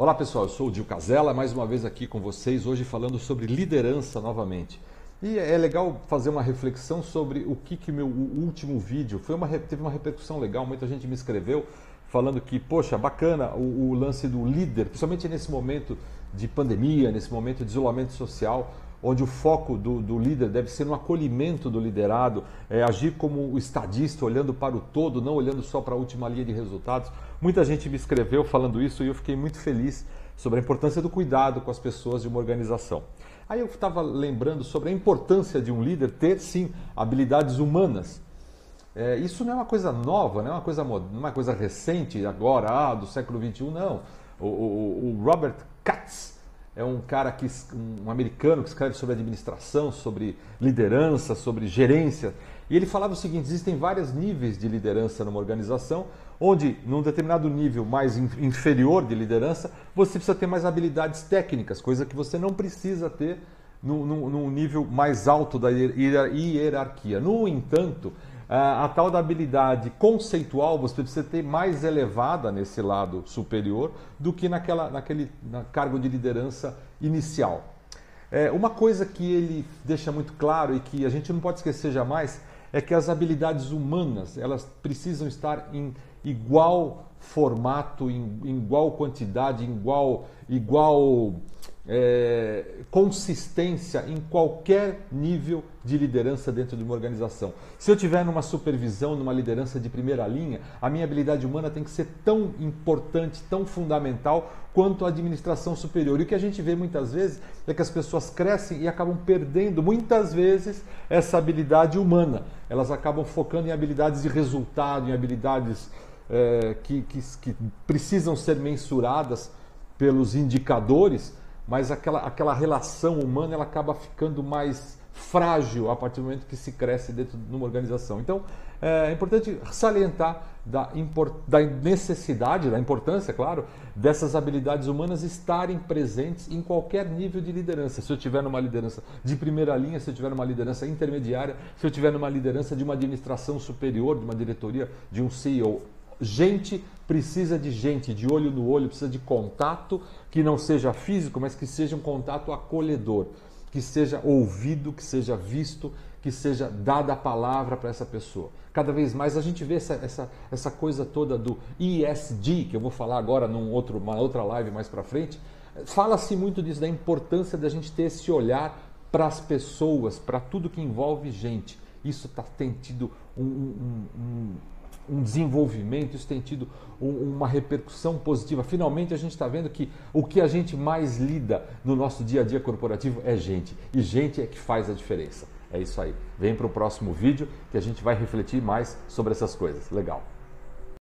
Olá pessoal, eu sou o Dil Casella, mais uma vez aqui com vocês, hoje falando sobre liderança novamente. E é legal fazer uma reflexão sobre o que, que meu último vídeo foi uma, teve uma repercussão legal, muita gente me escreveu falando que, poxa, bacana o, o lance do líder, principalmente nesse momento de pandemia, nesse momento de isolamento social, onde o foco do, do, líder deve ser no acolhimento do liderado, é, agir como o estadista, olhando para o todo, não olhando só para a última linha de resultados. Muita gente me escreveu falando isso e eu fiquei muito feliz sobre a importância do cuidado com as pessoas de uma organização. Aí eu estava lembrando sobre a importância de um líder ter, sim, habilidades humanas. É, isso não é uma coisa nova, não é uma coisa, uma coisa recente, agora, ah, do século XXI, não. O, o, o Robert Katz, é um cara que um americano que escreve sobre administração, sobre liderança, sobre gerência. E ele falava o seguinte: existem vários níveis de liderança numa organização, onde num determinado nível mais inferior de liderança, você precisa ter mais habilidades técnicas, coisa que você não precisa ter num nível mais alto da hierarquia. No entanto, a, a tal da habilidade conceitual você precisa ter mais elevada nesse lado superior do que naquela, naquele na cargo de liderança inicial. É, uma coisa que ele deixa muito claro e que a gente não pode esquecer jamais é que as habilidades humanas elas precisam estar em igual formato, em, em igual quantidade, em igual, igual é, consistência em qualquer nível de liderança dentro de uma organização. Se eu tiver numa supervisão, numa liderança de primeira linha, a minha habilidade humana tem que ser tão importante, tão fundamental quanto a administração superior. E o que a gente vê muitas vezes é que as pessoas crescem e acabam perdendo muitas vezes essa habilidade humana. Elas acabam focando em habilidades de resultado, em habilidades é, que, que, que precisam ser mensuradas pelos indicadores mas aquela, aquela relação humana ela acaba ficando mais frágil a partir do momento que se cresce dentro de uma organização. Então é importante salientar da, da necessidade, da importância, claro, dessas habilidades humanas estarem presentes em qualquer nível de liderança. Se eu tiver numa liderança de primeira linha, se eu tiver numa liderança intermediária, se eu tiver numa liderança de uma administração superior, de uma diretoria, de um CEO Gente precisa de gente, de olho no olho, precisa de contato que não seja físico, mas que seja um contato acolhedor, que seja ouvido, que seja visto, que seja dada a palavra para essa pessoa. Cada vez mais a gente vê essa, essa, essa coisa toda do ESG, que eu vou falar agora numa outro, outra live mais para frente. Fala-se muito disso, da importância da gente ter esse olhar para as pessoas, para tudo que envolve gente. Isso tá, tem tido um, um, um um desenvolvimento, isso tem tido um, uma repercussão positiva. Finalmente a gente está vendo que o que a gente mais lida no nosso dia a dia corporativo é gente. E gente é que faz a diferença. É isso aí. Vem para o próximo vídeo que a gente vai refletir mais sobre essas coisas. Legal.